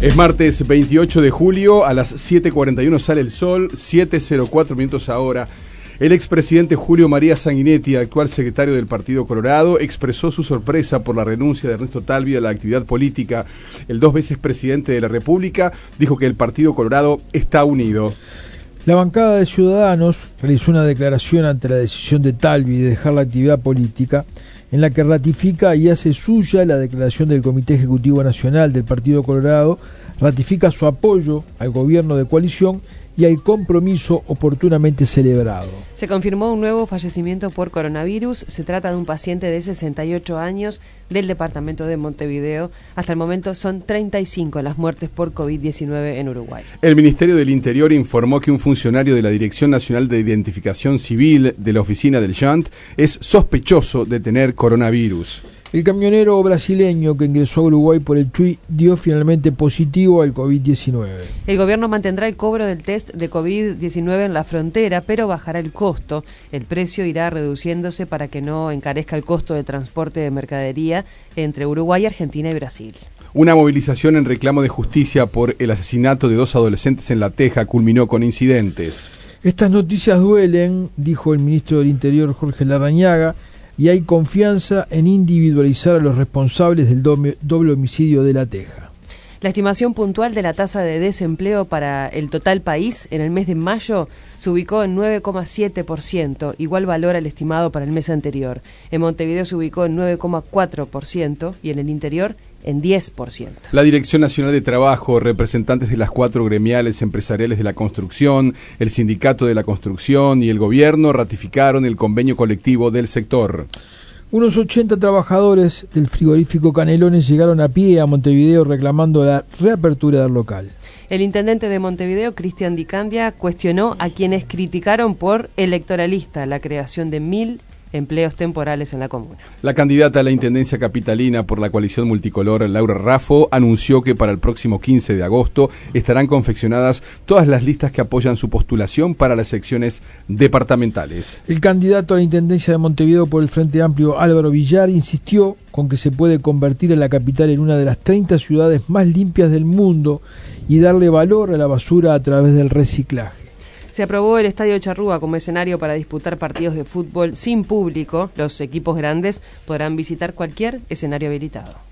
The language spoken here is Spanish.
Es martes 28 de julio, a las 7.41 sale el sol, 7.04 minutos ahora. El expresidente Julio María Sanguinetti, actual secretario del Partido Colorado, expresó su sorpresa por la renuncia de Ernesto Talvi a la actividad política. El dos veces presidente de la República dijo que el Partido Colorado está unido. La bancada de Ciudadanos realizó una declaración ante la decisión de Talvi de dejar la actividad política en la que ratifica y hace suya la declaración del Comité Ejecutivo Nacional del Partido Colorado, ratifica su apoyo al gobierno de coalición y al compromiso oportunamente celebrado. Se confirmó un nuevo fallecimiento por coronavirus. Se trata de un paciente de 68 años del departamento de Montevideo. Hasta el momento son 35 las muertes por COVID-19 en Uruguay. El Ministerio del Interior informó que un funcionario de la Dirección Nacional de Identificación Civil de la oficina del JANT es sospechoso de tener coronavirus. El camionero brasileño que ingresó a Uruguay por el TUI dio finalmente positivo al COVID-19. El gobierno mantendrá el cobro del test de COVID-19 en la frontera, pero bajará el costo. El precio irá reduciéndose para que no encarezca el costo de transporte de mercadería entre Uruguay, Argentina y Brasil. Una movilización en reclamo de justicia por el asesinato de dos adolescentes en La Teja culminó con incidentes. Estas noticias duelen, dijo el ministro del Interior Jorge Larrañaga, y hay confianza en individualizar a los responsables del doble homicidio de La Teja. La estimación puntual de la tasa de desempleo para el total país en el mes de mayo se ubicó en 9,7%, igual valor al estimado para el mes anterior. En Montevideo se ubicó en 9,4% y en el interior en 10%. La Dirección Nacional de Trabajo, representantes de las cuatro gremiales empresariales de la construcción, el Sindicato de la Construcción y el Gobierno ratificaron el convenio colectivo del sector. Unos 80 trabajadores del frigorífico Canelones llegaron a pie a Montevideo reclamando la reapertura del local. El intendente de Montevideo, Cristian Dicandia, cuestionó a quienes criticaron por electoralista la creación de mil empleos temporales en la comuna. La candidata a la Intendencia Capitalina por la coalición multicolor, Laura Raffo, anunció que para el próximo 15 de agosto estarán confeccionadas todas las listas que apoyan su postulación para las secciones departamentales. El candidato a la Intendencia de Montevideo por el Frente Amplio, Álvaro Villar, insistió con que se puede convertir a la capital en una de las 30 ciudades más limpias del mundo y darle valor a la basura a través del reciclaje. Se aprobó el Estadio Charrúa como escenario para disputar partidos de fútbol sin público. Los equipos grandes podrán visitar cualquier escenario habilitado.